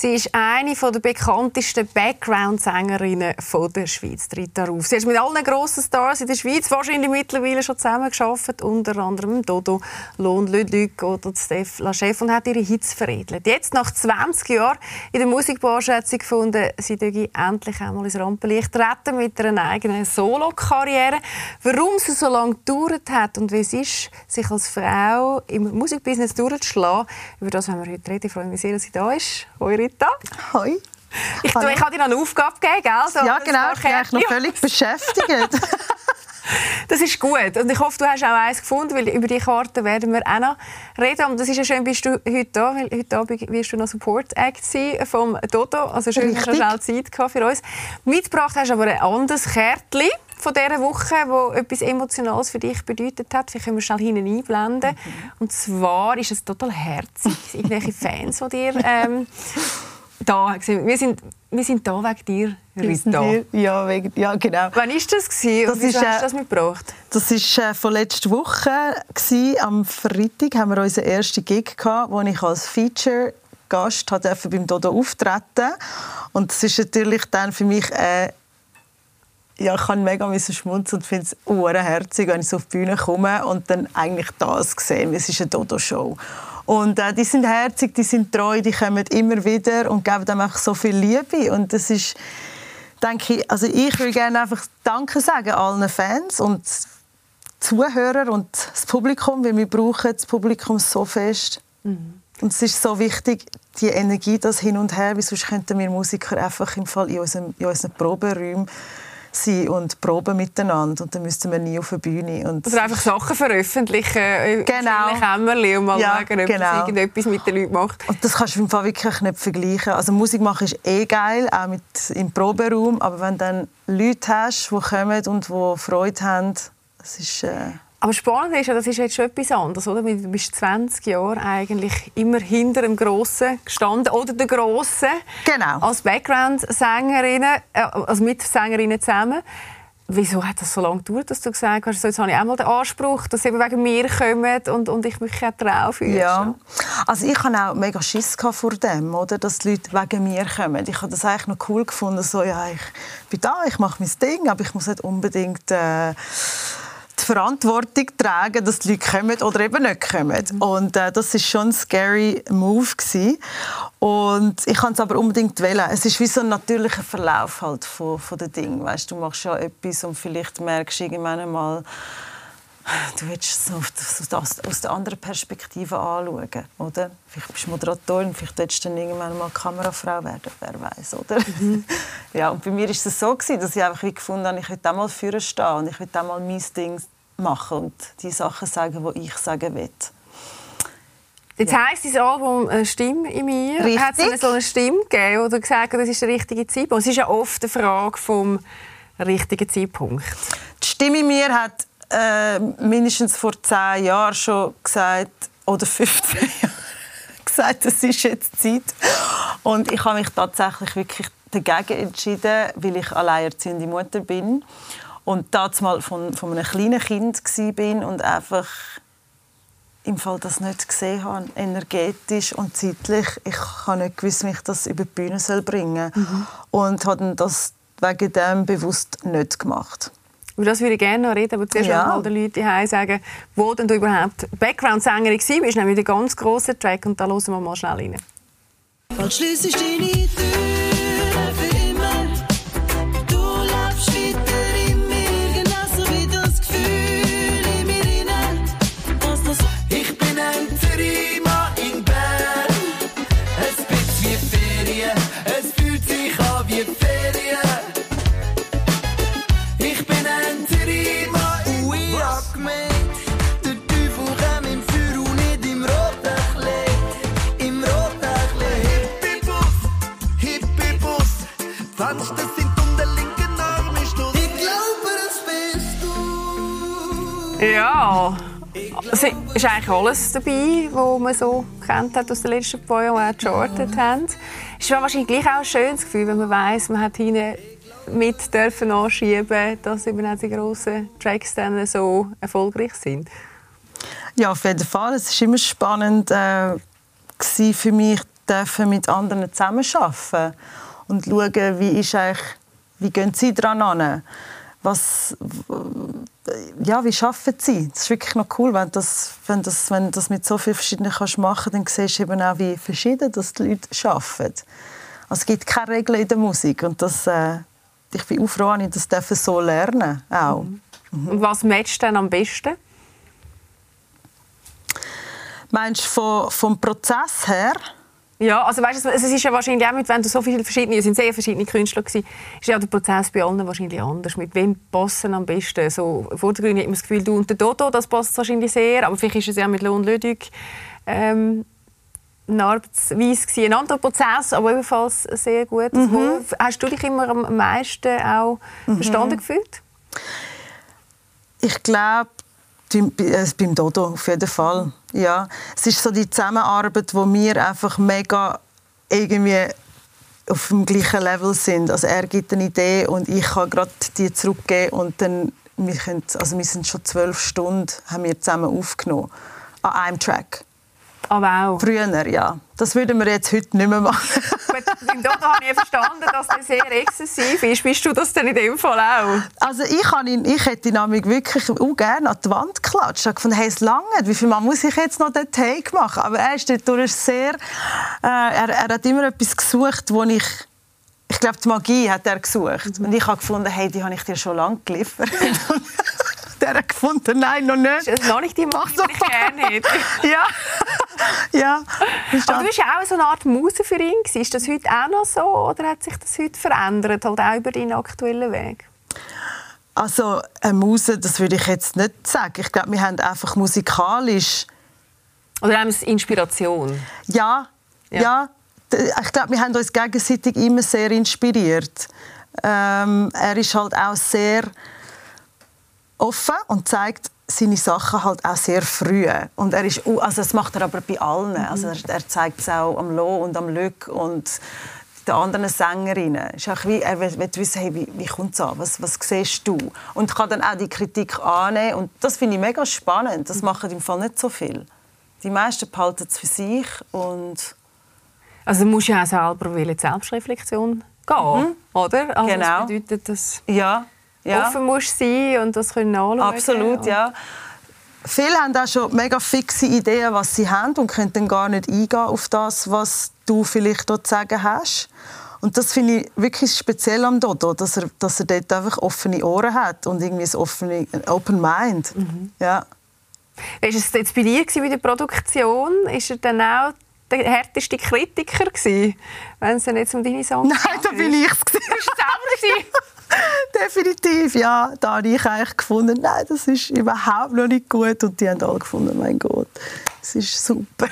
Sie ist eine der bekanntesten Background-Sängerinnen der Schweiz. Tritt darauf. Sie hat mit allen grossen Stars in der Schweiz wahrscheinlich mittlerweile schon zusammengearbeitet, unter anderem Dodo, Lohn, Ludwig oder Steph Lachef und hat ihre Hits veredelt. Jetzt, nach 20 Jahren in der Musikbranche, hat sie gefunden, sie dürfe endlich einmal ins Rampenlicht treten mit einer eigenen Solo-Karriere. Warum sie so lange gedauert hat und wie es ist, sich als Frau im Musikbusiness durchzuschlagen, über das werden wir heute reden. Ich freue mich sehr, dass sie da ist. Rita. Hoi. Ich, du, ich habe dir noch eine Aufgabe gegeben, gell? So, ja, genau. Ich bin eigentlich noch völlig beschäftigt. das ist gut. Und ich hoffe, du hast auch eins gefunden, weil über die Karte werden wir auch noch reden. Und das ist ja schön, bist du heute da, weil heute Abend wirst du noch Support Act sein vom Dodo. Also schön, dass du schnell Zeit für uns. Mitgebracht hast du aber ein anderes Kärtchen von dieser Woche, wo etwas Emotionales für dich bedeutet hat. Vielleicht können wir schnell hinten einblenden. Mhm. Und zwar ist es total herzig. Irgendwelche Fans von dir ähm, da. Wir sind, wir sind da wegen dir, Rita. Ja, wegen, ja, genau. Wann war das? Gewesen? Das ist, hast du äh, das mitgebracht? Das war äh, von letzter Woche. Gewesen. Am Freitag haben wir unseren ersten Gig, gehabt, wo ich als Feature Gast beim Dodo auftreten und das ist natürlich dann für mich eine ja, ich kann mega schmunzeln und finde es herzig, wenn ich so auf die Bühne komme und dann eigentlich das sehe. Es ist eine Dodo-Show. Und äh, die sind herzig, die sind treu, die kommen immer wieder und geben dem einfach so viel Liebe. Und das ist, denke ich, also ich würde gerne einfach Danke sagen allen Fans und Zuhörer und das Publikum, weil wir brauchen das Publikum so fest. Mhm. Und es ist so wichtig, die Energie, das Hin und Her, weil sonst könnten wir Musiker einfach im Fall in, unserem, in unseren Proberäumen sein und proben miteinander und dann müssten wir nie auf der Bühne. Und Oder einfach Sachen veröffentlichen äh, genau. im Kämmerchen und mal ja, schauen, ob genau. irgendetwas mit den Leuten macht. Und das kannst du im Fall wirklich nicht vergleichen. Also Musik machen ist eh geil, auch mit, im Proberaum, aber wenn du dann Leute hast, die kommen und die Freude haben, das ist... Äh aber spannend ist ja, das ist jetzt schon etwas anderes, oder? Du bist 20 Jahre eigentlich immer hinter dem Grossen gestanden oder der Grossen. Genau. Als Background-Sängerin, äh, also mit Sängerinnen zusammen. Wieso hat das so lange gedauert, dass du gesagt hast, so, jetzt habe ich einmal den Anspruch, dass sie wegen mir kommen und, und ich mich auch drauf Ja, also ich hatte auch mega Schiss vor dem, oder? dass die Leute wegen mir kommen. Ich habe das eigentlich noch cool gefunden, so, ja, ich bin da, ich mache mein Ding, aber ich muss nicht unbedingt... Äh, die Verantwortung tragen, dass die Leute kommen oder eben nicht kommen. Mhm. Und äh, das ist schon ein scary Move gewesen. Und ich kann es aber unbedingt wählen. Es ist wie so ein natürlicher Verlauf halt von, von den Dingen. Weißt, du machst ja etwas und vielleicht merkst du irgendwann einmal, du willst es aus, aus der anderen Perspektive anschauen, oder? Vielleicht bist du Moderatorin, vielleicht willst du dann irgendwann mal Kamerafrau werden, wer weiß, oder? Mhm. ja, und bei mir war es so gewesen, dass ich einfach wie gefunden habe, ich will auch mal führen stehen und ich will auch mal mein Ding machen und die Sachen sagen, die ich sagen will. Jetzt ja. heisst dein Album Stimme in mir. Richtig. Hat es so eine Stimme gegeben oder gesagt, das ist der richtige Zeitpunkt? Es ist ja oft eine Frage vom richtigen Zeitpunkt. Die Stimme in mir hat äh, mindestens vor zehn Jahren schon gesagt, oder 15 Jahren gesagt, es ist jetzt Zeit. Und ich habe mich tatsächlich wirklich dagegen entschieden, weil ich alleinerziehende Mutter bin und damals mal von, von einem kleinen Kind bin und einfach im Fall das nicht gesehen habe, energetisch und zeitlich. Ich habe nicht gewusst, wie ich das über die Bühne bringen soll. Mhm. Und habe das wegen dem bewusst nicht gemacht. Über das würde ich gerne noch reden, aber zuerst ja. mal den Leuten hier sagen, wo denn du überhaupt Background-Sängerin warst. Das ist nämlich ein ganz grosser Track und da hören wir mal schnell rein. Bald schliessest deine Tür Ja, es ist eigentlich alles dabei, was man so kennt hat aus den letzten paar Jahren, auch gechartet haben. Es ist wahrscheinlich auch ein schönes Gefühl, wenn man weiss, man hat hinten mit dürfen anschieben, dass eben auch die grossen Tracks dann so erfolgreich sind. Ja, auf jeden Fall. Es war immer spannend äh, für mich, dürfen mit anderen zusammenarbeiten und schauen, wie ist eigentlich, wie gehen sie daran an, was ja, wie arbeiten sie? Das ist wirklich noch cool, wenn, das, wenn, das, wenn das mit so vielen verschiedenen kannst machen dann siehst du eben auch, wie verschieden das die Leute arbeiten. Also es gibt keine Regeln in der Musik und das, äh, ich bin auch froh, dass ich das so lernen auch. Mhm. Und was matcht denn am besten? Meinst du vom, vom Prozess her? Ja, also weißt du, es ist ja wahrscheinlich auch mit, wenn du so viele verschiedene, es sind sehr verschiedene Künstler gewesen, ist ja der Prozess bei allen wahrscheinlich anders. Mit wem passen am besten? So vordergründig hat man das Gefühl, du und der Dodo, das passt wahrscheinlich sehr, aber vielleicht ist es ja mit Lohn Lüdig ähm, eine Arbeitsweise gewesen, ein anderer Prozess, aber ebenfalls sehr gut. Mhm. Hast du dich immer am meisten auch mhm. verstanden gefühlt? Ich glaube, äh, beim Dodo auf jeden Fall. Ja, es ist so die Zusammenarbeit, wo wir einfach mega irgendwie auf dem gleichen Level sind. Also er gibt eine Idee und ich kann gerade die zurückgeben und dann wir, können, also wir sind schon zwölf Stunden haben wir zusammen aufgenommen an einem Track. Oh, wow. Früher, ja. Das würden wir jetzt heute nicht mehr machen. Beim Dodo habe ich verstanden, dass er sehr exzessiv ist. Bist du das denn in dem Fall auch? Also ich, habe ihn, ich hätte ihn wirklich auch gerne an die Wand geklatscht. Ich habe gefunden, hey, es lange. Wie viel Mal muss ich jetzt noch den Take machen? Aber er ist dort sehr... Äh, er, er hat immer etwas gesucht, wo ich ich glaube, die Magie hat er gesucht. Mhm. Und ich habe gefunden, hey, die habe ich dir schon lange geliefert. der gefunden, nein, noch nicht. Das ist noch nicht die Magie, die ich gerne hätte. ja. ja. Aber du bist ja auch so eine Art Muse für ihn. Ist das heute auch noch so oder hat sich das heute verändert, halt auch über deinen aktuellen Weg? Also eine Muse, das würde ich jetzt nicht sagen. Ich glaube, wir haben einfach musikalisch... Oder haben wir Inspiration? Ja, ja. ja ich glaube, wir haben uns gegenseitig immer sehr inspiriert. Ähm, er ist halt auch sehr offen und zeigt seine Sachen halt auch sehr früh. Und er ist, also das macht er aber bei allen. Mhm. Also er, er zeigt es auch am Lo und am Lück und den anderen Sängerinnen. Ist auch wie, er will, will wissen, hey, wie, wie kommt es an? Was, was siehst du? Und kann dann auch die Kritik annehmen. Und das finde ich mega spannend. Das machen im Fall nicht so viel. Die meisten behalten es für sich und also du musst ja auch selber wollen, Selbstreflexion gehen, mhm. oder? Also genau. Das bedeutet, dass ja. Ja. offen musst sein und das können anschauen. Absolut, ja. Viele haben auch schon mega fixe Ideen, was sie haben und können dann gar nicht eingehen auf das, was du vielleicht dort zu sagen hast. Und das finde ich wirklich speziell am Dodo, dass er, dass er dort einfach offene Ohren hat und irgendwie ein offene, Open Mind. Mhm. Ja. Wie war es jetzt bei dir bei der Produktion? Ist er dann auch der härteste Kritiker gewesen, wenn es jetzt um deine Songs Nein, da bin ich es. Bist du selber Definitiv, ja. Da habe ich eigentlich gefunden, nein, das ist überhaupt noch nicht gut. Und die haben alle gefunden, mein Gott, es ist super.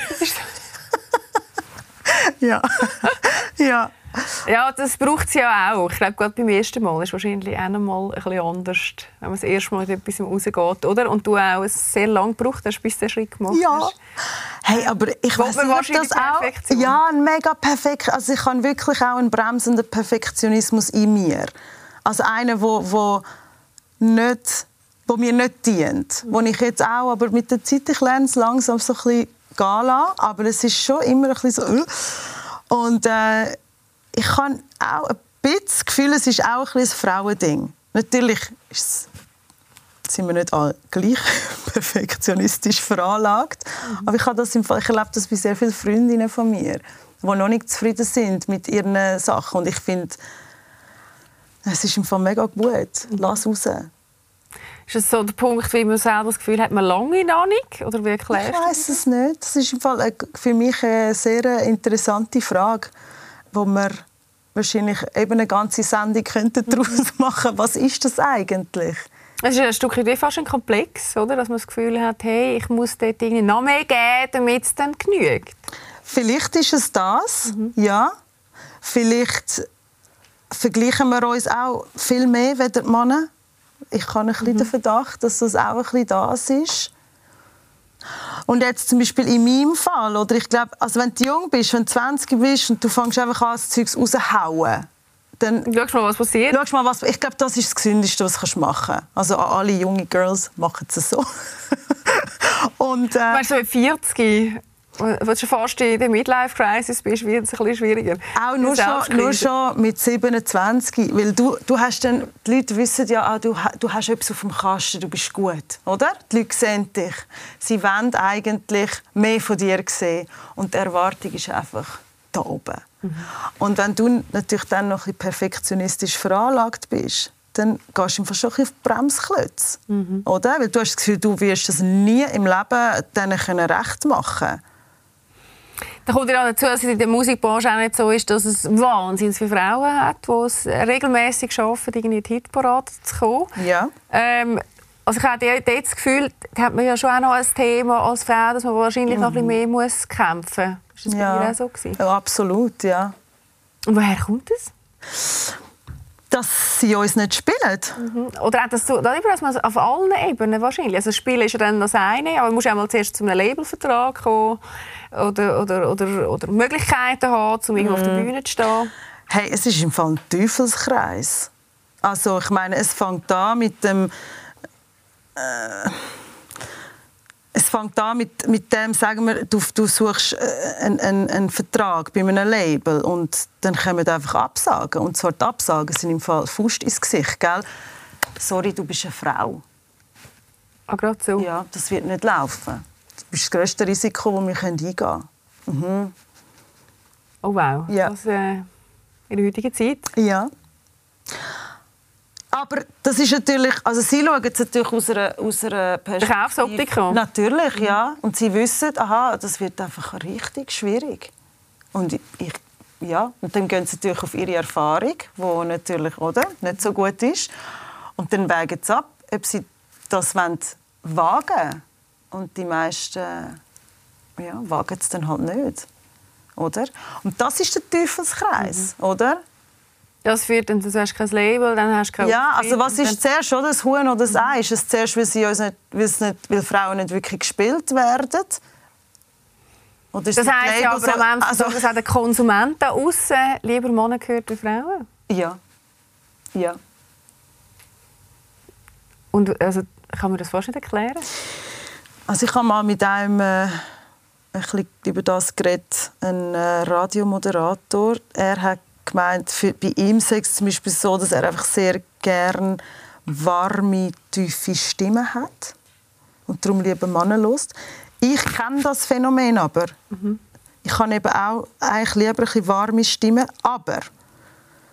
ja. ja. Ja, das braucht es ja auch. Ich glaube, gerade beim ersten Mal ist es wahrscheinlich auch noch mal ein bisschen anders, wenn man das erste Mal mit etwas rausgeht, oder? Und du auch sehr lange gebraucht hast, bis du den Schritt gemacht ja. hast. Hey, aber ich weiß nicht, ob das auch... Ja, ein mega perfekt... Also ich habe wirklich auch einen bremsenden Perfektionismus in mir. Also einer, wo, wo nicht wo mir nicht dient. Wo ich jetzt auch, aber mit der Zeit, ich lerne es langsam so ein bisschen gehen lassen, aber es ist schon immer ein bisschen so... Äh. Und äh, ich habe auch ein bisschen das Gefühl, es ist auch ein, ein Frauending. Natürlich ist sind wir nicht alle gleich perfektionistisch veranlagt. Mhm. Aber ich, habe das im Fall, ich erlebe das bei sehr vielen Freundinnen von mir, die noch nicht zufrieden sind mit ihren Sachen. Und ich finde, es ist im Fall mega gut. Lass raus. Ist das so der Punkt, wie man selber das Gefühl hat, man lange noch nicht? Oder wie ich weiß es nicht. Das ist im Fall für mich eine sehr interessante Frage, wo man wahrscheinlich eben eine ganze Sendung könnte daraus machen Was ist das eigentlich? Es ist ein Stück weit fast ein Komplex, oder? dass man das Gefühl hat, hey, ich muss dort noch mehr geben, damit es dann genügt. Vielleicht ist es das, mhm. ja. Vielleicht vergleichen wir uns auch viel mehr wie die Männer. Ich habe ein bisschen mhm. den Verdacht, dass das auch ein bisschen das ist. Und jetzt zum Beispiel in meinem Fall, oder ich glaube, also wenn du jung bist, wenn du 20 bist und du fängst einfach an, das Zeug rauszuhauen, dann schau mal, was passiert. Schau mal, was, ich glaube, das ist das Gesündeste, was du machen kannst. Also alle junge Girls machen es so. und, äh, weißt du, mit 40 wenn du schon fast in der Midlife-Crisis bist, wird es ein bisschen schwieriger. Auch nur schon, nur schon mit 27. Weil du, du hast dann, die Leute wissen ja, ah, du, du hast etwas auf dem Kasten, du bist gut. Oder? Die Leute sehen dich. Sie wollen eigentlich mehr von dir sehen. Und die Erwartung ist einfach da oben. Mhm. Und wenn du natürlich dann noch ein perfektionistisch veranlagt bist, dann gehst du einfach schon auf die Bremsklötze. Mhm. Oder? Weil du hast das Gefühl, du wirst das nie im Leben denen recht machen können. Da kommt ja dazu, dass es in der Musikbranche auch nicht so ist, dass es wahnsinnig viele Frauen hat, die es regelmäßig schaffen, in die Hitparade zu kommen. Ja. Ähm, also ich habe dort das Gefühl, da hat man ja schon auch noch ein Thema als Frau, dass man wahrscheinlich mhm. noch ein bisschen mehr muss kämpfen muss. Ist das ja. bei dir auch so? Gewesen? Ja, absolut, ja. Und woher kommt das? dass sie uns nicht spielen. Mhm. Oder auch das, das man auf allen Ebenen wahrscheinlich. Also das Spiel ist ja dann das eine, aber man muss auch mal zuerst zu einem Labelvertrag kommen oder, oder, oder, oder Möglichkeiten haben, um mhm. auf der mhm. Bühne zu stehen. Hey, es ist im Fall ein Teufelskreis. Also ich meine, es fängt an mit dem... Äh es fängt an mit, mit dem, sagen wir, du, du suchst äh, einen, einen, einen, Vertrag bei einem Label und dann kommen einfach Absagen. Und zwar die Absagen sind im Fall Fuß ins Gesicht, gell? Sorry, du bist eine Frau. Ah, gerade so? Ja, das wird nicht laufen. Das ist das grösste Risiko, das wir eingehen können. Mhm. Oh wow, ja. das äh, in der heutigen Zeit? Ja. Aber das ist natürlich, also sie schauen es natürlich aus einer, aus einer Perspektive. Natürlich, ja. Und sie wissen, aha, das wird einfach richtig schwierig. Und ich, ja, und dann gehen sie natürlich auf ihre Erfahrung, die natürlich oder, nicht so gut ist. Und dann wägen sie ab, ob sie das wollen wagen Und die meisten ja, wagen es dann halt nicht. Oder? Und das ist der Teufelskreis, mhm. oder? Das führt, dann, du hast kein Label, dann hast du kein Ja, also was ist zuerst, oder? das Huhn oder das Ei? Ist es zuerst, weil, sie uns nicht, nicht, weil Frauen nicht wirklich gespielt werden? Oder das heisst ja aber so, am Ende also, dass auch der Konsument da außen lieber Männer gehört wie Frauen? Ja. Ja. Und also, kann man das fast nicht erklären? Also ich habe mal mit einem äh, ein bisschen über das geredet, ein äh, Radiomoderator. Er hat gemeint, für, bei ihm sei es zum Beispiel so, dass er einfach sehr gern warme, tiefe Stimmen hat und darum lieber Männer lust. Ich kenne das Phänomen aber. Mhm. Ich habe eben auch eigentlich lieber ein warme Stimmen, aber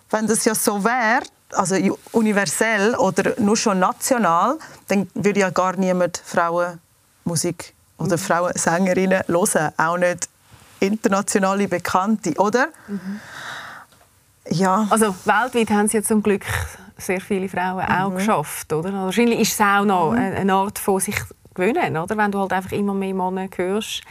wenn das ja so wäre, also universell oder nur schon national, dann würde ja gar niemand Frauenmusik oder mhm. Frauensängerinnen hören, auch nicht internationale Bekannte, oder? Mhm. Ja. Also weltweit haben sie ja zum Glück sehr viele Frauen auch mhm. geschafft, oder? Also, wahrscheinlich ist es auch noch mhm. eine Art von sich gewöhnen, oder? Wenn du halt einfach immer mehr Männer hörst.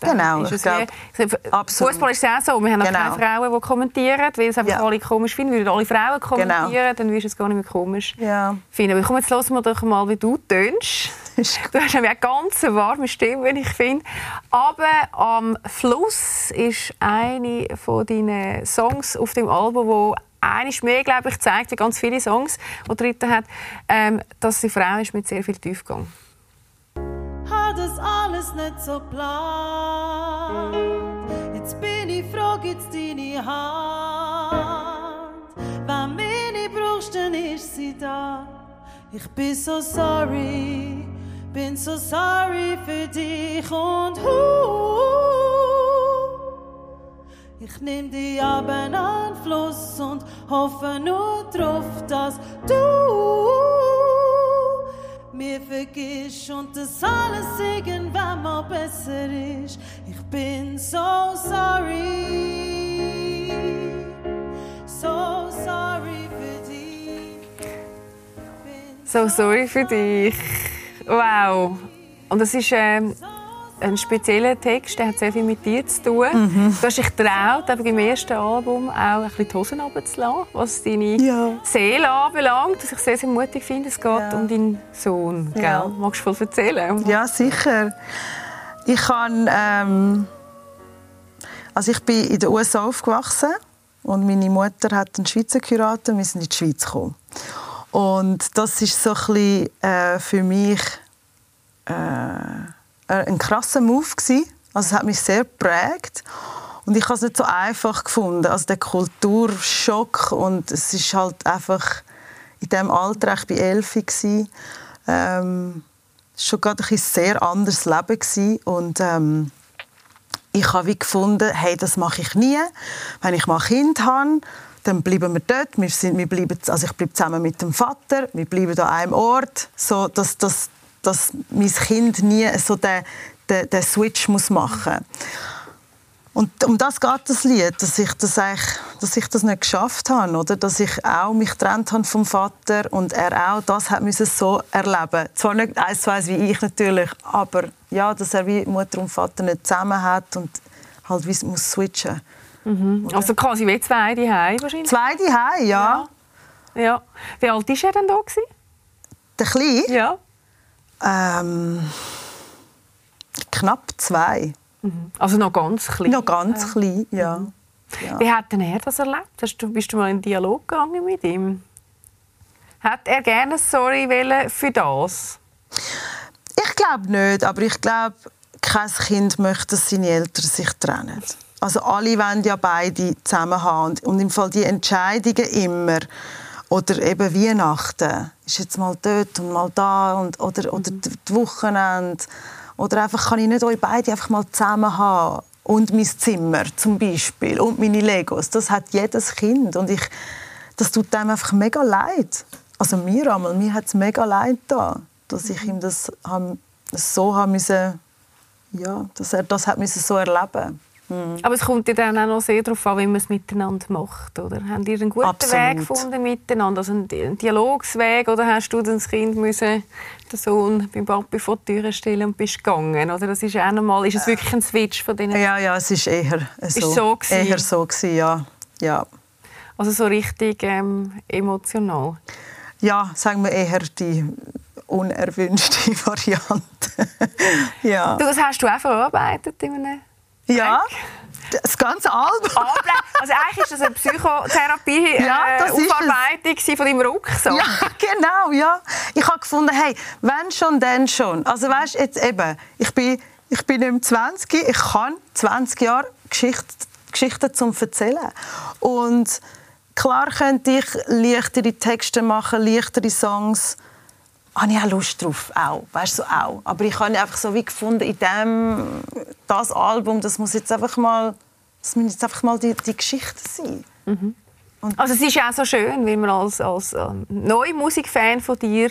Genau, ist es ich glaub, Fußball ist es auch so. Wir haben genau. keine Frauen, die kommentieren, weil es einfach ja. alle komisch finden. Würden alle Frauen kommentieren, genau. dann wirst du es gar nicht mehr komisch ja. finden. Aber komm, jetzt hören wir doch mal, wie du tönst. Du hast eine ganz warme Stimme, ich finde. Aber am Fluss ist eine von deinen Songs auf dem Album, wo eines mehr, glaube ich, zeigt, wie ganz viele Songs, die Dritte hat, ähm, dass sie Frau ist mit sehr viel Tiefgang. Hat das alles nicht so plan. Jetzt bin ich froh, gibt's deine Hand. Wenn nicht brauchst, dann ist sie da. Ich bin so sorry bin so sorry für dich und hu. Ich nehm dich ab an Fluss und hoffe nur drauf, dass du mir vergisst und das alles irgendwann mal besser ist. Ich bin so sorry, so sorry für dich. So sorry für dich. Wow. Und das ist, äh, ein spezieller Text, der hat sehr viel mit dir zu tun. Mhm. Du hast dich getraut, im ersten Album auch ein bisschen die Hosen runterzulassen, was deine ja. Seele anbelangt, was ich sehr, sehr mutig finde. Es geht ja. um deinen Sohn. Ja. Gell? Magst du voll erzählen? Ja, sicher. Ich kann, ähm, also ich bin in den USA aufgewachsen und meine Mutter hat einen Schweizer und wir sind in die Schweiz gekommen. Und das ist so ein bisschen, äh, für mich äh, ein krasser Move gewesen. Also es hat mich sehr geprägt. Und ich habe es nicht so einfach gefunden. Also der Kulturschock und es ist halt einfach in dem Alter, ich war elf, ähm, schon gerade ein sehr anderes Leben gewesen. und ähm, ich habe wie gefunden, hey, das mache ich nie. Wenn ich mal Kind habe, dann bleiben wir dort. Wir sind, wir bleiben, also ich bleibe zusammen mit dem Vater. Wir bleiben an einem Ort, so dass, dass, dass mein Kind nie so den, den, den Switch muss machen muss. Und um das geht das Lied, dass ich das, dass ich das nicht geschafft habe, oder? dass ich auch mich getrennt habe vom Vater und er auch das hat so erleben. Zwar nicht eins zu eins wie ich natürlich, aber ja, dass er wie Mutter und Vater nicht zusammen hat und halt wie muss switchen. Mhm. Also quasi wie zwei die wahrscheinlich. Zwei die ja. ja. ja. Wie alt war er denn da gewesen? Der Kleine? Ja. Ähm, knapp zwei. Mhm. Also noch ganz klein? Noch ganz ja. klein, ja. Mhm. ja. Wie hat denn er das erlebt? Hast du, bist du mal in Dialog gegangen mit ihm? Hat er gerne Sorry für das? Ich glaube nicht, aber ich glaube, kein Kind möchte, dass seine Eltern sich trennen. Also alle wollen ja beide zusammen haben. Und im Fall die Entscheidungen immer, oder eben Weihnachten, ist jetzt mal dort und mal da, und, oder, oder mhm. die Wochenende oder einfach kann ich nicht euch beide einfach mal zusammen haben und mein Zimmer zum Beispiel und meine Legos. Das hat jedes Kind und ich, das tut einem einfach mega leid. Also mir einmal, mir hat es mega leid da, dass ich ihm das, so haben müssen, ja, dass er das hat müssen so erleben Mhm. Aber es kommt ja dann auch noch sehr darauf an, wie man es miteinander macht. Oder? Habt ihr einen guten Absolut. Weg gefunden miteinander? Also einen Dialogsweg? Oder hast du das Kind müssen, den Sohn beim Papi vor die Tür stellen und bist gegangen? Oder das ist, auch noch mal, ist es wirklich ein Switch von denen? Ja, ja, es ist eher so. Ist so gewesen? Eher so gewesen, ja. ja. Also so richtig ähm, emotional? Ja, sagen wir eher die unerwünschte Variante. ja. Du, das hast du auch verarbeitet in einem ja. Das ganze Album. Also eigentlich ist das eine Psychotherapie ja, äh, Aufarbeitung von deinem Rucksack. Ja, genau, ja. Ich habe gefunden, hey, wenn schon, dann schon. Also weißt, jetzt eben, ich bin, ich bin nicht 20, ich kann 20 Jahre Geschichte, Geschichten zum erzählen. Und klar könnte ich leichtere Texte machen, leichtere Songs habe ich auch Lust drauf, auch, weißt du, so auch. Aber ich habe einfach so wie gefunden, in dem, das Album, das muss jetzt einfach mal, das muss jetzt einfach mal die, die Geschichte sein. Mhm. also es ist ja auch so schön, wenn man als, als äh, neuer Musikfan von dir,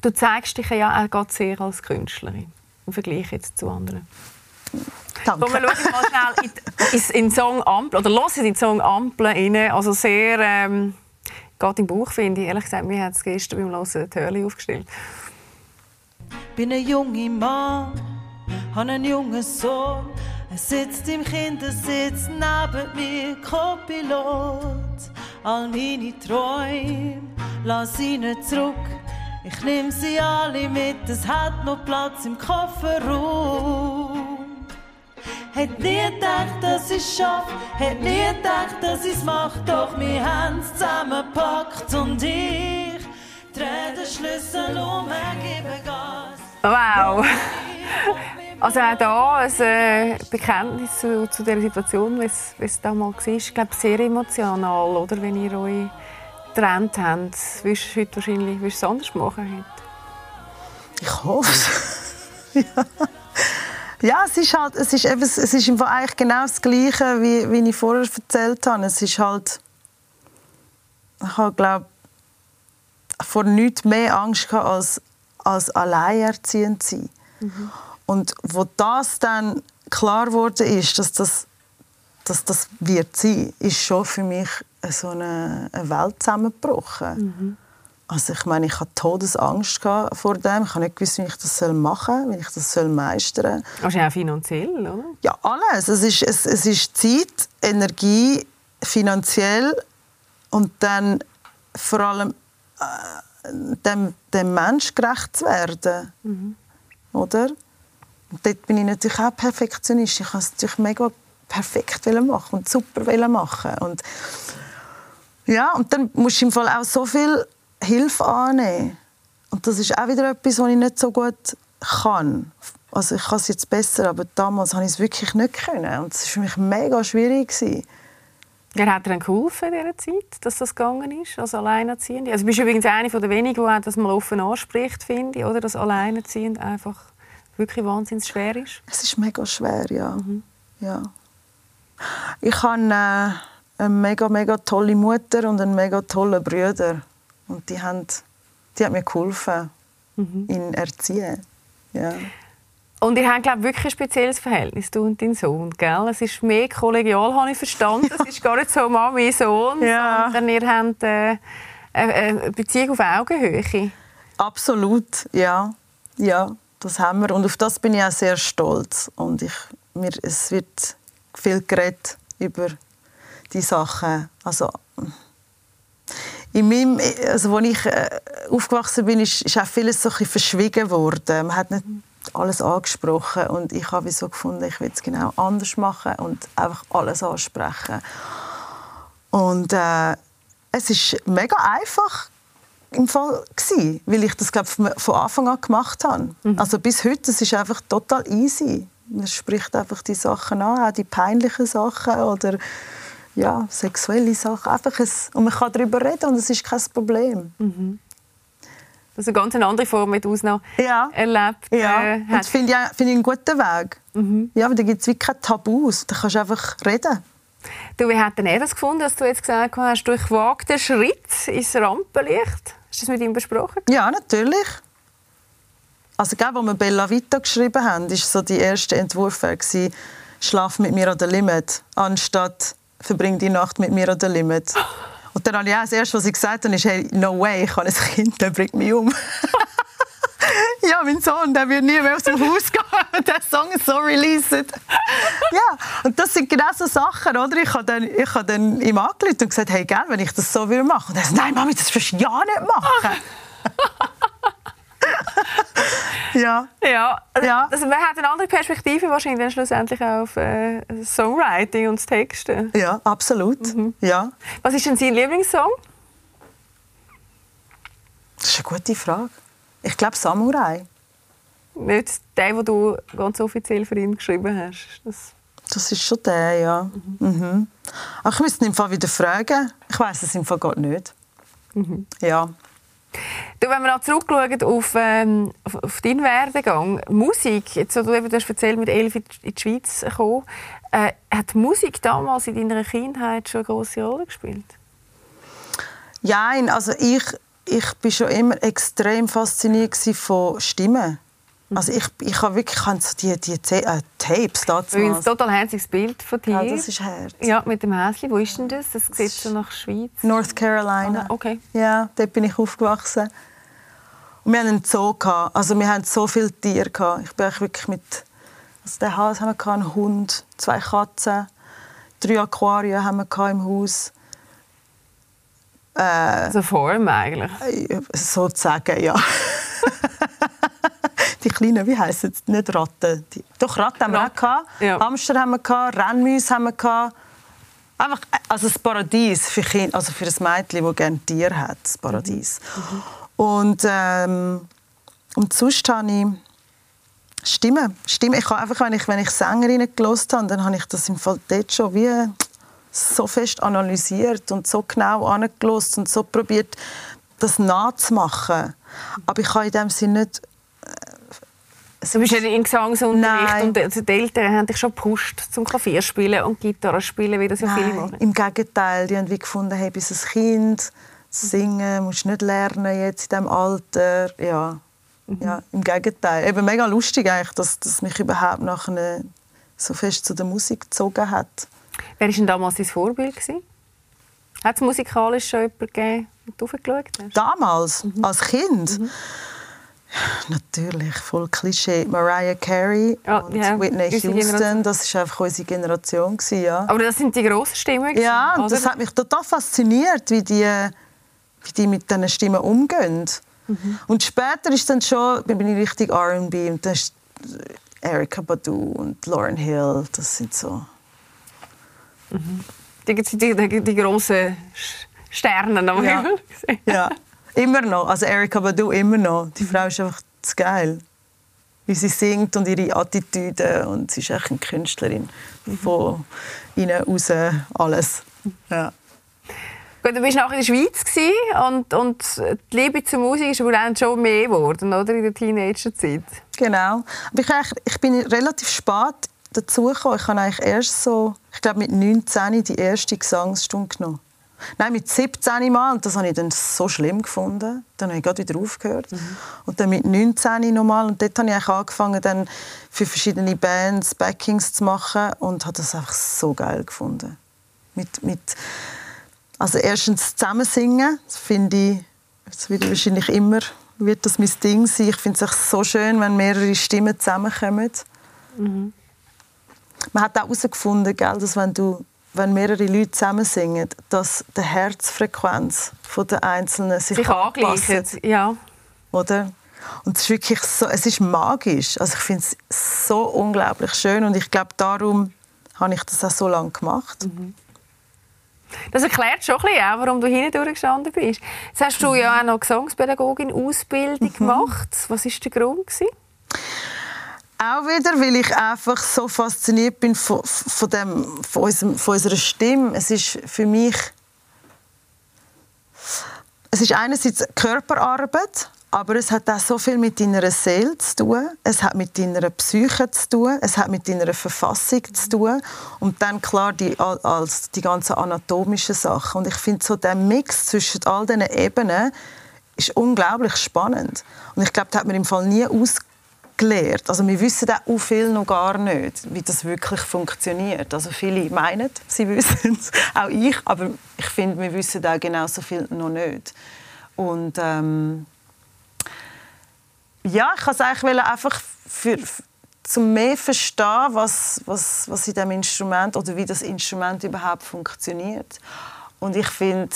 du zeigst dich ja auch sehr als Künstlerin im Vergleich jetzt zu anderen. Danke. wir schauen mal schnell in, in, in Song Ampel, oder hören in den Song Ampel rein, also sehr... Ähm, geht im Buch, finde ich. Ehrlich gesagt, mir hat es gestern beim Hören die Hörli aufgestellt. Bin ein junger Mann, habe einen jungen Sohn. Er sitzt im Kindersitz neben mir, Co-Pilot. All meine Träume, lass ihn zurück. Ich nehme sie alle mit, es hat noch Platz im Kofferraum. Hätt nie gedacht, dass ich's schaff, hätt nie gedacht, dass ich's mach, doch wir haben's zusammengepackt und ich dreh den Schlüssel um, gebe Gas. Wow! Also auch da ein äh, Bekenntnis zu, zu der Situation, wie es damals war. Ich glaube, sehr emotional, oder? Wenn ihr euch getrennt habt. Würdest du heute wahrscheinlich würdest es anders machen? Heute? Ich hoffe es. ja. Ja, es ist halt, es ist eben, es ist eigentlich genau das Gleiche, wie, wie ich vorher erzählt habe. Es ist halt, ich habe, glaube vor nichts mehr Angst gehabt, als, als alleinerziehend zu sein. Mhm. Und wo das dann klar wurde ist, dass das, dass das wird sein, ist schon für mich so eine, eine Welt zusammengebrochen. Mhm. Also ich meine, ich hatte Todesangst vor dem. Ich habe nicht gewusst, wie ich das machen soll, wie ich das meistern soll. Wahrscheinlich auch finanziell, oder? Ja, alles. Es ist, es, es ist Zeit, Energie, finanziell und dann vor allem äh, dem, dem Mensch gerecht zu werden. Mhm. Oder? Und dort bin ich natürlich auch Perfektionist. Ich wollte es natürlich mega perfekt machen und super machen. Und ja, und dann musst du im Fall auch so viel Hilfe annehmen. Und das ist auch wieder etwas, was ich nicht so gut kann. Also ich kann es jetzt besser, aber damals habe ich es wirklich nicht können. Und es war für mich mega schwierig. Wer hat dir denn geholfen in dieser Zeit, dass das gegangen ist, als Alleinerziehende? Also du bist übrigens eine der wenigen, die das mal offen anspricht, finde ich, oder? Dass Alleinerziehend einfach wirklich wahnsinnig schwer ist. Es ist mega schwer, ja. Mhm. ja. Ich habe äh, eine mega, mega tolle Mutter und einen mega tollen Bruder. Und die haben, die haben mir geholfen, mhm. ihn erziehen. Ja. Und ihr habt, glaube ich, wirklich ein spezielles Verhältnis, du und dein Sohn, gell? Es ist mehr kollegial, habe ich verstanden. Ja. Es ist gar nicht so Mami, Sohn, ja. sondern ihr habt äh, eine Beziehung auf Augenhöhe. Absolut, ja. Ja, das haben wir. Und auf das bin ich auch sehr stolz. Und ich, mir, es wird viel geredet über die Sachen. Also, in meinem, also, als ich äh, aufgewachsen bin, ist, ist auch vieles so ein verschwiegen worden. Man hat nicht alles angesprochen und ich habe so gefunden, ich will es genau anders machen und einfach alles ansprechen. Und äh, es ist mega einfach im Fall gewesen, weil ich das glaub, von Anfang an gemacht habe. Mhm. Also bis heute, es ist einfach total easy. Man spricht einfach die Sachen an, auch die peinlichen Sachen oder ja, sexuelle Sachen. Einfach ein, und man kann darüber reden und es ist kein Problem. Mhm. Das ist eine ganz andere Form, wie du es noch ja. erlebt ja. Äh, und das finde ich, find ich einen guten Weg. Mhm. Ja, aber da gibt es wirklich keine Tabus. Da kannst du einfach reden. Du, wie hat denn er das gefunden, dass du jetzt gesagt hast, durch wagten Schritt ins Rampenlicht? Hast du das mit ihm besprochen? Ja, natürlich. Also, als wir Bella Vita geschrieben haben, war so die erste Entwurf «Schlaf mit mir an der Limit», anstatt «Verbring die Nacht mit mir an der Limit». Und dann habe ich auch das Erste, was ich gesagt habe, ist «Hey, no way, ich habe ein Kind, der bringt mich um». ja, mein Sohn, der wird nie mehr aus dem Haus gehen, der Song ist so released. ja, und das sind genau so Sachen, oder? Ich habe dann, ich habe dann ihm angerufen und gesagt, hey, gell, wenn ich das so würde machen. Und er sagt, nein, Mami, das wirst du ja nicht machen. ja. Ja, ja. Also man hat eine andere Perspektive wahrscheinlich dann schlussendlich auf äh, Songwriting und das Texten. Ja, absolut. Mhm. Ja. Was ist denn sein Lieblingssong? Das ist eine gute Frage. Ich glaube Samurai. Nicht der, den du ganz offiziell für ihn geschrieben hast. Das, das ist schon der, ja. Mhm. Mhm. Ach, ich müsste ihn im Fall wieder fragen. Ich weiß es im Fall gar nicht. Mhm. Ja. Du, wenn wir noch zurückschauen auf, ähm, auf, deinen Werdegang, Musik, jetzt, du eben, hast erzählt, mit elf in die Schweiz gekommen, äh, hat Musik damals in deiner Kindheit schon eine große Rolle gespielt? Ja, also ich, ich bin schon immer extrem fasziniert von Stimmen. Also ich, ich habe wirklich ich die, die äh, Tapes dazu. Ein total herziges Bild von dir. Ja, das ist Herz. Ja, mit dem Häschen. Wo ist denn das? Das sieht so nach Schweiz. North Carolina. Ah, okay. Ja, dort bin ich aufgewachsen. Und wir hatten einen Zoo. Also wir hatten so viele Tiere. Ich bin wirklich mit... Also den Haus haben wir einen Hund, zwei Katzen, drei Aquarien haben wir im Haus. Äh, also Form eigentlich? Äh, sozusagen, ja. die kleinen, wie heissen es? Nicht Ratten. Die, doch, Ratten haben wir auch Ja. Hamster haben wir gehabt, Rennmäuse haben wir gehabt. Einfach, also das Paradies für kind, also für ein Mädchen, das gerne Tiere hat, das Paradies. Mhm. Und, ähm, und sonst habe ich Stimme. Stimme. Ich habe einfach, wenn ich, wenn ich Sängerinnen gelost habe, dann habe ich das im Fall dort schon wie so fest analysiert und so genau angelost und so probiert, das nachzumachen. Aber ich habe in dem Sinne nicht Du bist ja in Gesangsunterricht Nein. und also die Eltern haben dich schon gepusht zum Klavier spielen und Gitarre spielen, wie das ja viele machen. Im Gegenteil, die haben wie gefunden, hey, bist ein Kind, singen musst du nicht lernen jetzt in diesem Alter. Ja, mhm. ja im Gegenteil. Eben mega lustig eigentlich, dass, dass mich überhaupt nachher so fest zu der Musik gezogen hat. Wer war denn damals dein Vorbild? Hat es musikalisch schon jemanden gegeben, den du geschaut hast? Damals, Mhm. als Kind? Natürlich, voll Klischee. Mariah Carey Ja, und ja, Whitney Houston, das war einfach unsere Generation. gewesen, Ja, Aber das sind die grossen Stimmen. ja und das hat mich total fasziniert, wie die, wie die mit diesen Stimmen umgehen. Mhm. Und später ist dann schon, bin ich richtig R&B und dann ist Erykah Badu und Lauryn Hill, das sind so... Die, die, die, die grossen Sterne am Ja. Himmel. Ja, immer noch. Also Erykah Badu immer noch. Die Frau ist einfach zu geil. Wie sie singt und ihre Attitüde. Und sie ist echt eine Künstlerin. Von innen raus alles. Ja. Gut, du warst nachher in der Schweiz und, und die Liebe zur Musik ist aber dann schon mehr geworden, oder? In der Teenagerzeit. Genau. Aber ich, ich bin relativ spät dazugekommen. Ich habe eigentlich erst so, ich glaube mit 19 die erste Gesangsstunde genommen. Nein, mit 17 Mal. Und das habe ich dann so schlimm gefunden. Dann habe ich gerade wieder aufgehört. Und dann mit 19 nochmal. Und dort habe ich eigentlich angefangen, dann für verschiedene Bands Backings zu machen. Und habe das einfach so geil gefunden. Mit, mit, also erstens zusammen singen, das finde ich, das wird wahrscheinlich immer wird das mein Ding sein. Ich finde es so schön, wenn mehrere Stimmen zusammenkommen. Man hat auch herausgefunden, gell, dass wenn, du, wenn mehrere Leute zusammen singen, dass die Herzfrequenz der Einzelnen sich, Sich angleichen. Ja. Oder? Und es ist wirklich so, es ist magisch. Also ich finde es so unglaublich schön und ich glaube, darum habe ich das auch so lange gemacht. Das erklärt schon ein bisschen, auch, warum du hinten gestanden bist. Jetzt hast du ja auch noch Gesangspädagogin Ausbildung gemacht. Was war der Grund? Gewesen? Auch wieder, weil ich einfach so fasziniert bin von, von, dem, von, unserem, von unserer Stimme. Es ist für mich es ist einerseits Körperarbeit, aber es hat auch so viel mit deiner Seele zu tun. Es hat mit deiner Psyche zu tun. Es hat mit deiner Verfassung zu tun. Und dann klar die, als die ganzen anatomischen Sachen. Und ich finde so der Mix zwischen all diesen Ebenen ist unglaublich spannend. Und ich glaube, da hat man im Fall nie ausgelehrt. Also wir wissen auch viel noch gar nicht, wie das wirklich funktioniert. Also viele meinen, sie wissen es, auch ich, aber ich finde, wir wissen auch genauso viel noch nicht. Und ähm, ja, ich wollte eigentlich einfach für, zum mehr verstehen, was, was, was in diesem Instrument oder wie das Instrument überhaupt funktioniert. Und ich finde,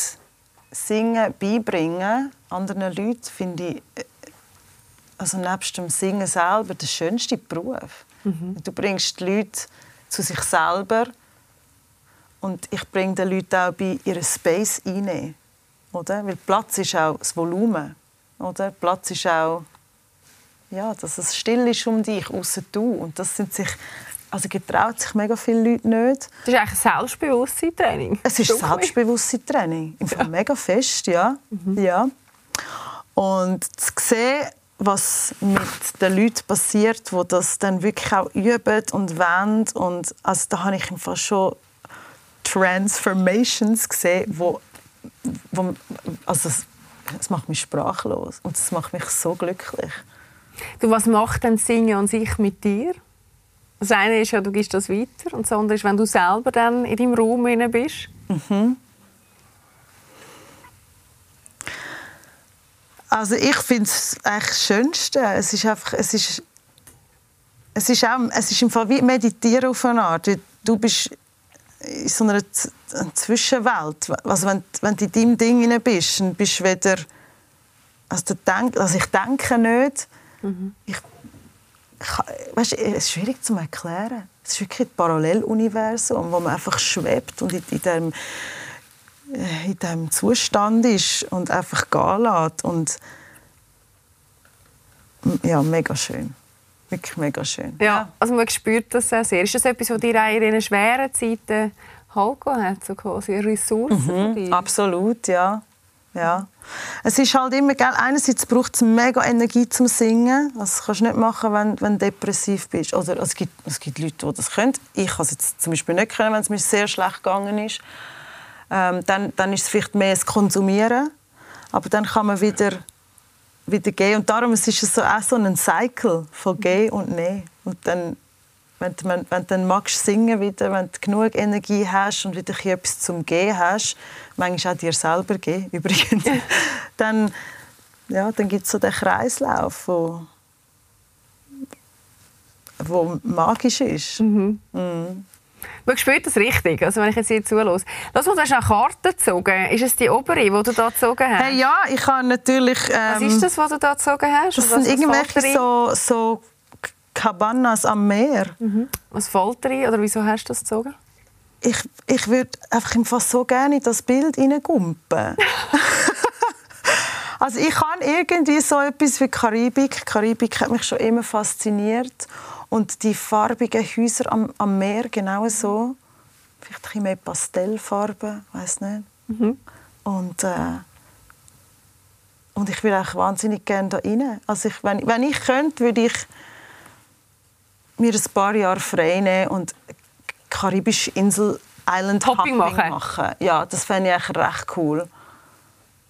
Singen beibringen anderen Leuten, finde ich, äh, also nebst dem Singen selber, der schönste Beruf. Du bringst die Leute zu sich selber und ich bringe den Leuten auch bei ihren Space rein. Oder? Weil Platz ist auch das Volumen. Oder? Platz ist auch, ja, dass es still ist um dich, außer du. Und das sind sich, also getraut sich mega viele Leute nicht. Das ist eigentlich ein Selbstbewusstseinstraining. Es ist Selbstbewusstseinstraining. Im Fall mega fest, ja. ja. Und zu sehen, was mit den Leuten passiert, die das dann wirklich auch üben und wollen. Und also da habe ich im Fall schon Transformations gesehen, wo, wo also es, es macht mich sprachlos und es macht mich so glücklich. Du, was macht denn Singen an sich mit dir? Das eine ist ja, du gibst das weiter und das andere ist, wenn du selber dann in deinem Raum bist. Also ich finde es eigentlich das Schönste. Es ist einfach, es ist, es ist auch, es ist im Fall wie Meditieren auf eine Art. Du bist in so einer Z Zwischenwelt. Also wenn, wenn du in deinem Ding hinein bist, dann bist du weder, also, denk, also ich denke nicht. Ich, ich, weißt, es ist schwierig zu erklären. Es ist wirklich ein Paralleluniversum, wo man einfach schwebt und in, in dem in diesem Zustand ist und einfach gehen lässt. Und ja, mega schön. Wirklich mega schön. Ja, also man spürt das sehr. Ist das etwas, was dir auch in diesen schweren Zeiten Halt gegeben hat, so quasi eine Ressource von dir? Absolut, ja. ja. Es ist halt immer, gell, einerseits braucht es mega Energie zum Singen. Das kannst du nicht machen, wenn, wenn du depressiv bist. Oder es gibt, es gibt Leute, die das können. Ich kann es jetzt zum Beispiel nicht können, wenn es mir sehr schlecht gegangen ist. Ähm, dann, dann ist es vielleicht mehr das Konsumieren. Aber dann kann man wieder, wieder gehen. Und darum es ist es so, auch so ein Cycle von Gehen und Nehmen. Und dann wenn, du- wenn, wenn du dann magst singen wieder, wenn du genug Energie hast und wieder etwas zum Gehen hast, manchmal auch dir selber gehen, übrigens, dann, ja, dann gibt es so den Kreislauf, wo, wo magisch ist. Man spürt das richtig, also wenn ich jetzt hier zuhöre. Lass mal, du hast eine Karte gezogen. Ist es die obere, die du da gezogen hast? Hey, ja, ich habe natürlich... Was ähm, ist das, was du da gezogen hast? Das Und sind was- was irgendwelche so, so Cabanas am Meer. Was fällt dir ein? Oder wieso hast du das gezogen? Ich, ich würde einfach im Fall so gerne in das Bild hineingumpen. also ich kann irgendwie so etwas wie Karibik. Karibik hat mich schon immer fasziniert. Und die farbigen Häuser am, am Meer genau so. Vielleicht ein bisschen mehr Pastellfarben, weiß nicht. Und, äh, und ich will auch wahnsinnig gerne da rein. Also ich, wenn, wenn ich könnte, würde ich mir ein paar Jahre frei nehmen und karibische Insel Island Hopping Hopping machen. Ja, das fände ich eigentlich recht cool.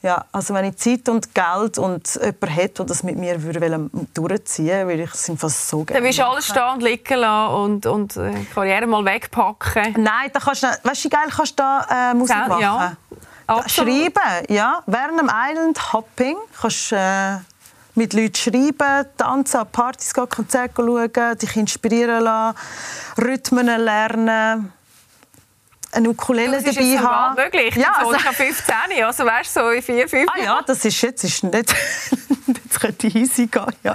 Ja, also wenn ich Zeit und Geld und jemanden hätte, der das mit mir würde durchziehen würde, ich es einfach so gerne Dann willst du alles stehen und liegen lassen und, und äh, Karriere mal wegpacken. Nein, da kannst du, weißt du, wie geil kannst du da äh, Musik Ja, machen? ja. Absolut. Schreiben, ja. Während dem Island Hopping kannst du äh, mit Leuten schreiben, tanzen, an Partys gehen, Konzerte schauen, dich inspirieren lassen, Rhythmen lernen, eine Ukulele Das ist dabei jetzt sogar haben. möglich. Ja, so, also, ich habe 15, also weißt du, so in 4, 5 ah ja, das ist jetzt ist nicht, jetzt könnte easy gehen, ja.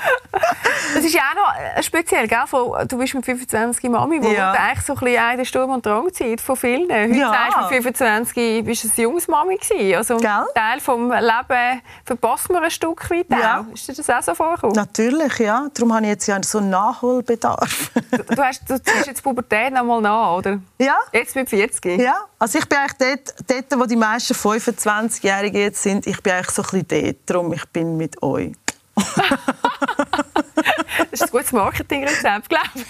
Das ist ja auch noch äh, speziell, gell? Von- Du bist mit 25 Mami, wo Ja. du eigentlich so ein bisschen eine Sturm- und Drangzeit von vielen. Heute Ja. sagst du, mit 25 bist du eine junges Mami gewesen. Also Gell? Teil vom Leben verpasst man ein Stück weit Ja. Ist dir das auch so vorgekommen? Natürlich, ja. Darum habe ich jetzt ja so einen Nachholbedarf. Du, hast, du ziehst jetzt Pubertät noch mal nach, oder? ja. Jetzt mit 40? Ja, also ich bin eigentlich dort, dort wo die meisten 25-Jährigen jetzt sind, ich bin eigentlich so ein bisschen dort, darum ich bin mit euch. Das ist ein gutes Marketingrezept, glaube ich.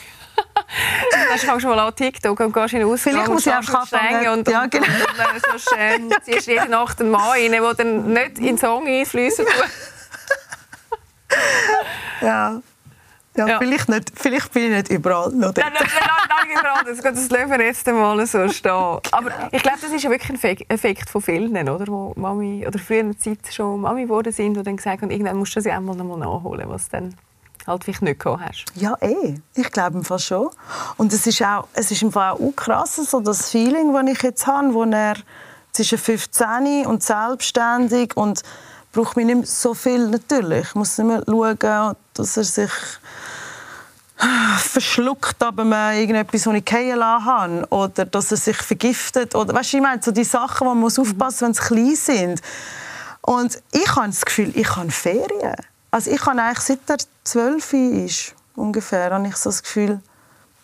Dann fängst du mal an TikTok und gehst in den Ausgang Vielleicht und muss ich einfach anfangen. und, Ja, und, genau. und, dann sonst, ähm, ziehst jede Nacht einen Mann rein, der dann nicht in den Song einfließen tut. Ja. Ja, Ja. Vielleicht, nicht, vielleicht bin ich nicht überall noch dort. Nein, nein, nein, nein, nein, das, das lassen wir jetzt einmal so stehen. Aber ich glaube, das ist ja wirklich ein Effekt- von vielen, oder? Wo Mami, oder früher Zeit schon Mami geworden sind und dann gesagt haben, irgendwann musst du das ja einmal noch mal nachholen, was du dann halt vielleicht nicht gehabt hast. Ja, eh. Ich glaube im Fall schon. Und es ist, auch, es ist im Fall auch krass, so das Feeling, das ich jetzt habe, wo er zwischen 15 und selbstständig und braucht mir nicht mehr so viel natürlich. Ich muss nicht mehr schauen, dass er sich verschluckt, aber man irgendetwas, das ich fallen lassen habe. Oder dass er sich vergiftet. Oder, weißt du, ich meine, so die Sachen, wo man muss aufpassen muss, wenn sie klein sind. Und ich habe das Gefühl, ich habe Ferien. Also ich habe eigentlich, seit er zwölf ist, ungefähr, habe ich so das Gefühl,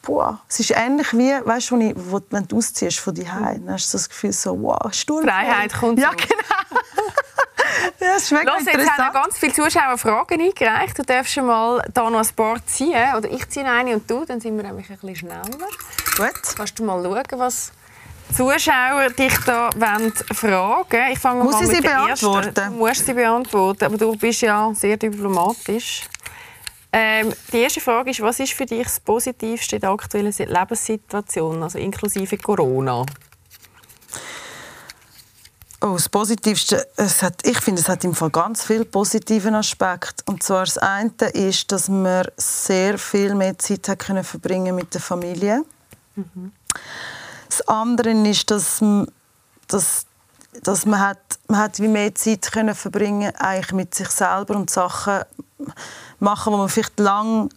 boah, es ist ähnlich wie, weißt du, wenn, wenn du ausziehst von dir heim, dann hast du so das Gefühl, so, wow, Sturm. Freiheit kommt Ja, genau. das mega Los, jetzt haben ganz viele Zuschauer Fragen eingereicht. Du darfst schon mal da noch ein paar ziehen. Oder ich ziehe eine und du, dann sind wir nämlich ein bisschen schneller. Gut. Kannst du mal schauen, was die Zuschauer dich da wollen fragen Ich fange Muss mal ich sie beantworten? Ersten. Du musst sie beantworten, aber du bist ja sehr diplomatisch. Ähm, die erste Frage ist, was ist für dich das Positivste in der aktuellen Lebenssituation, also inklusive Corona? Oh, das Positivste, es hat, ich finde, es hat im Fall ganz viele positive Aspekte. Und zwar das eine ist, dass wir sehr viel mehr Zeit hat können verbringen mit der Familie. Das andere ist, dass, dass, dass man, hat, man hat wie mehr Zeit können verbringen eigentlich mit sich selber und Sachen machen, die man vielleicht lang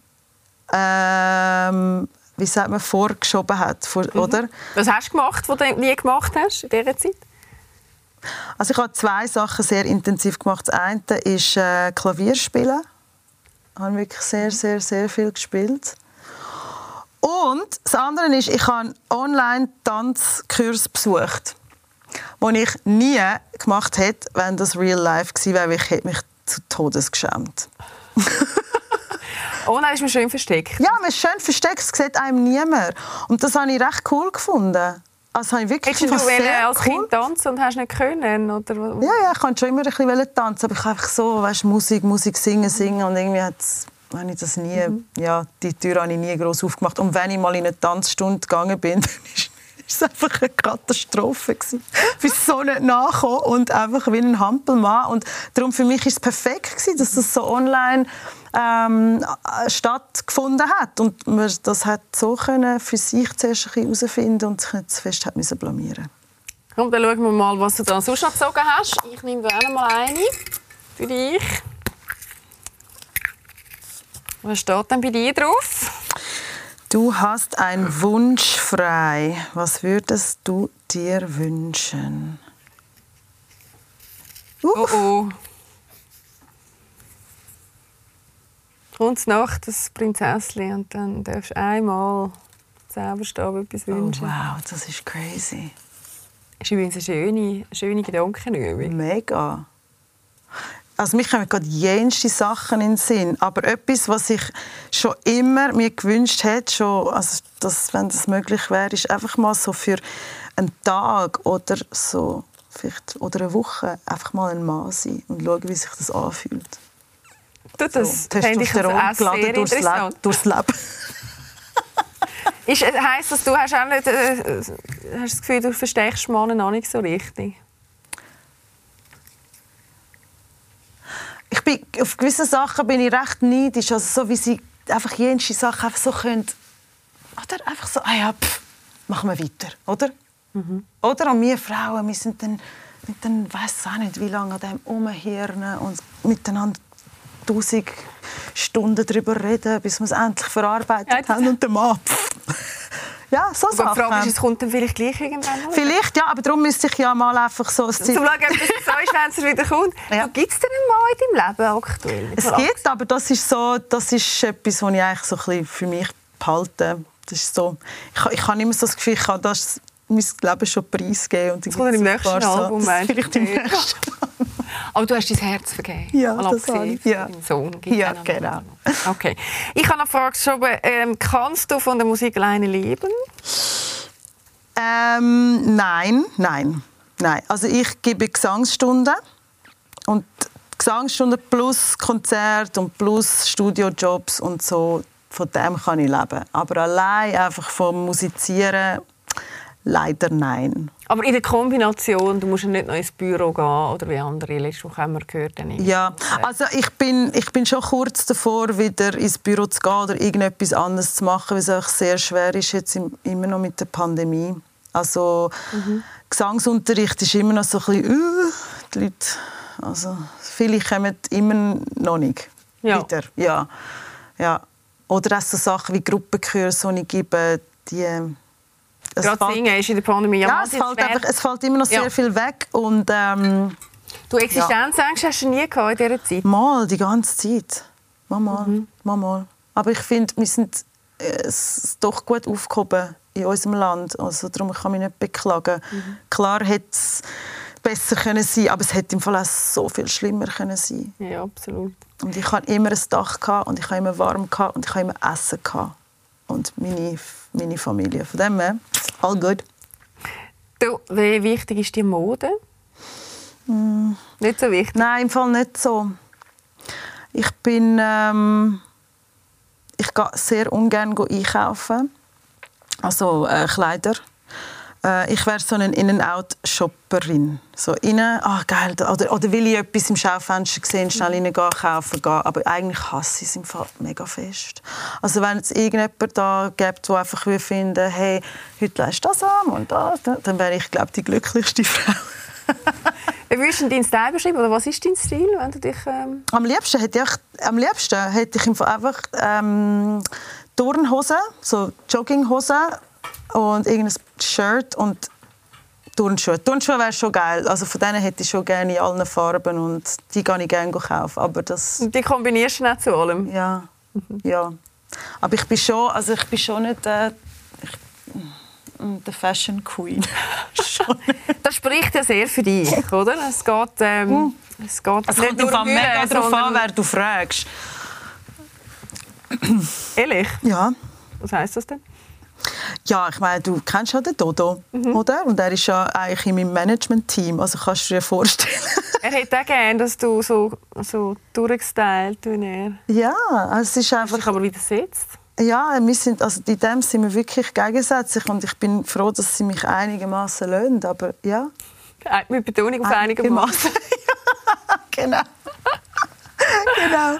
ähm, wie sagt man, vorgeschoben hat, vor, oder? Was hast du gemacht, was du nie gemacht hast in dieser Zeit? Also ich habe zwei Sachen sehr intensiv gemacht. Das eine ist äh, Klavierspielen. Ich habe wirklich sehr, sehr, sehr viel gespielt. Und das andere ist, ich habe einen Online-Tanzkurs besucht, den ich nie gemacht hätte, wenn das Real Life gewesen wäre, weil ich hätte mich zu Todes geschämt. Oh nein, ist mir schön versteckt. Ja, man ist schön versteckt, es sieht einem niemand. Und das habe ich recht cool gefunden. Also habe ich wirklich sehr als cool Kind tanzen und hast nicht können? Oder? Ja, ja, ich wollte schon immer ein bisschen tanzen, aber ich habe einfach so, weißt, Musik, Musik, singen, singen und irgendwie hat's, habe ich das nie, mhm. ja, die Tür habe ich nie groß aufgemacht. Und wenn ich mal in eine Tanzstunde gegangen bin, dann es einfach eine Katastrophe gewesen. Ich so nicht nachgekommen und einfach wie ein Hampelmann. Und darum für mich ist es perfekt gewesen, dass das so online ähm, stattgefunden hat und man das hat so können für sich zuerst herausfinden und sich nicht zu fest hat müssen blamieren. Komm, dann schauen wir mal, was du da sonst noch gezogen hast. Ich nehme gerne mal eine für dich. Was steht denn bei dir drauf? Du hast einen Wunsch frei. Was würdest du dir wünschen? Uh. Oh oh. Kommt Nacht das Prinzesschen und dann darfst du einmal Zauberstab etwas oh, wünschen. Oh, wow, das ist crazy. Das ist übrigens eine schöne, schöne Gedankenübung. Mega. Also mich kommen gerade jenste Sachen in den Sinn, aber etwas, was ich schon immer mir gewünscht hätte, schon, also das, wenn das möglich wäre, ist einfach mal so für einen Tag oder so vielleicht oder eine Woche einfach mal ein Mann sein und schauen, wie sich das anfühlt. Du, das so, Testosteron geladen durchs, Le durchs Leben. ist, äh, heisst das, du hast auch nicht äh, hast das Gefühl, du verstehst Männer noch nicht so richtig? Bin, auf gewisse Sachen bin ich recht neidisch, also so wie sie einfach jene Sachen einfach so können, oder einfach so, ah ja, pff, machen wir weiter, oder? Mhm. Oder an wir Frauen, wir sind dann, mit den, weiß auch nicht, wie lange an dem umhirnen und miteinander tausend Stunden darüber reden, bis wir es endlich verarbeitet ja, haben und der Mann. Ja, so aber Sachen. Die Frage ist, es kommt dann vielleicht gleich irgendwann mal? Vielleicht, ja, aber darum müsste ich ja mal einfach so... Zum schauen, ob es so ist, wenn es wieder kommt. Ja. Gibt es denn einen Mann in deinem Leben aktuell? Es gibt, aber das ist, so, das ist etwas, was ich eigentlich so ein bisschen für mich behalte. Das ist so, ich, ich habe immer so das Gefühl, ich kann das mein Leben schon preisgeben. Und das kommt im nächsten Album, so, Vielleicht im nächsten aber du hast dein Herz vergeben. Ja, das habe ich. Ja. Sohn ja, genau. Okay. Ich habe eine Frage geschoben. Ähm, kannst du von der Musik alleine leben? Ähm, nein, nein, nein. Also ich gebe Gesangsstunden und Gesangsstunden plus Konzert und plus Studiojobs und so. Von dem kann ich leben. Aber allein einfach vom Musizieren leider nein. Aber in der Kombination, du musst nicht noch ins Büro gehen oder wie andere letzte Woche haben wir gehört. Ja, also ich bin, ich bin schon kurz davor, wieder ins Büro zu gehen oder irgendetwas anderes zu machen, weil es auch sehr schwer ist jetzt immer noch mit der Pandemie. Also mhm. Gesangsunterricht ist immer noch so ein bisschen, uh, die Leute, also viele kommen immer noch nicht ja. wieder. Ja. Ja. Oder auch so Sachen wie Gruppenkurse, die ich gebe, die Gerade singen ist in der Pandemie ja, es fällt, einfach, es fällt immer noch sehr ja. viel weg und ähm, Du Existenzängste ja. hast du nie gehabt in dieser Zeit? Mal, die ganze Zeit. Mal, mal, mhm. mal, mal. Aber ich finde, wir sind äh, es doch gut aufgehoben in unserem Land. Also darum kann ich mich nicht beklagen. Mhm. Klar hätte es besser können sein, aber es hätte im Fall auch so viel schlimmer können sein. Ja, absolut. Und ich hatte immer ein Dach und ich hatte immer warm und ich hatte immer Essen gehabt. Und meine meine Familie. Von dem her, all gut. Du, wie wichtig ist die Mode? Mm. Nicht so wichtig? Nein, im Fall nicht so. Ich bin... Ähm, ich gehe sehr ungern einkaufen. Also äh, Kleider. Äh, ich wäre so eine In-and-Out-Shopperin. So innen, ah oh, geil, oder, oder will ich etwas im Schaufenster sehen, schnell rein gehen, kaufen gehen. Aber eigentlich hasse ich es im Fall mega fest. Also wenn es irgendjemand da gibt, der einfach finden hey, heute leist das an und das, dann wäre ich, glaube die glücklichste Frau. Wie würdest du deinen Style beschreiben? Oder was ist dein Stil, wenn du dich... Ähm... Am liebsten hätte ich, am liebsten hätte ich einfach ähm, Turnhosen, so Jogginghosen und irgendein Shirt und Turnschuhe. Turnschuhe wäre schon geil. Also von denen hätte ich schon gerne in allen Farben und die kann ich gerne kaufen. Aber das... Und die kombinierst du nicht zu allem? Ja. Ja. Aber ich bin schon, also ich bin schon nicht äh, mm, der Fashion Queen. das spricht ja sehr für dich, oder? Es geht, ähm, mm. es geht es nicht nur mega darauf an, wer du fragst. Ehrlich? Ja. Was heißt das denn? Ja, ich meine, du kennst ja den Dodo, Mhm. oder? Und er ist ja eigentlich in meinem Management-Team, also kannst du dir vorstellen. Er hätte auch gerne, dass du so, so durchgestylt wie er. ja, also es ist Hast einfach... dich aber widersetzt. Ja, wir sind, also in dem sind wir wirklich gegensätzlich und ich bin froh, dass sie mich einigermaßen lösen, aber ja. Mit Betonung auf einigermaßen. genau. genau.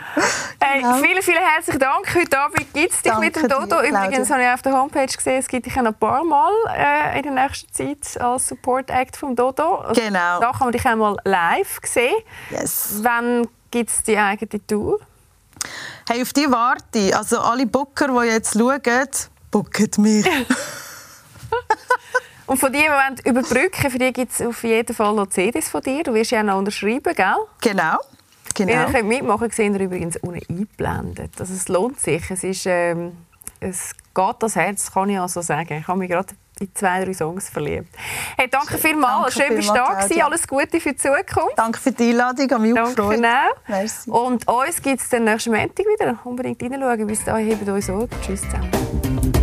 Hey, Genau. vielen, vielen herzlichen Dank. Heute Abend gibt es dich Danke mit dem Dodo. dir. Übrigens habe ich auf der Homepage gesehen, es gibt dich noch ein paar Mal äh, in der nächsten Zeit als Support Act vom Dodo. Also, Genau. Da kann man dich einmal live sehen. Yes. Wann gibt es die eigene Tour? Hey, auf die warte ich. Also alle Booker, die jetzt schauen, booken mich. Und von dir, die überbrücken für die gibt es auf jeden Fall noch CDs von dir. Du wirst ja auch noch unterschreiben, gell? genau. Wenn ihr Genau. könnt mitmachen könnt, seht ihr übrigens unten eingeblendet. Also es lohnt sich. Es, ist, ähm, es geht das Herz, kann ich also sagen. Ich habe mich gerade in zwei, drei Songs verliebt. Hey, danke vielmals. Schön, bist du da gewesen. Alles Gute für die Zukunft. Danke für die Einladung, habe mich auch Danke gefreut. auch. Merci. Und uns gibt es dann nächsten Montag wieder. Unbedingt reinschauen. Bis dahin, hebt euch Sorge. Tschüss zusammen.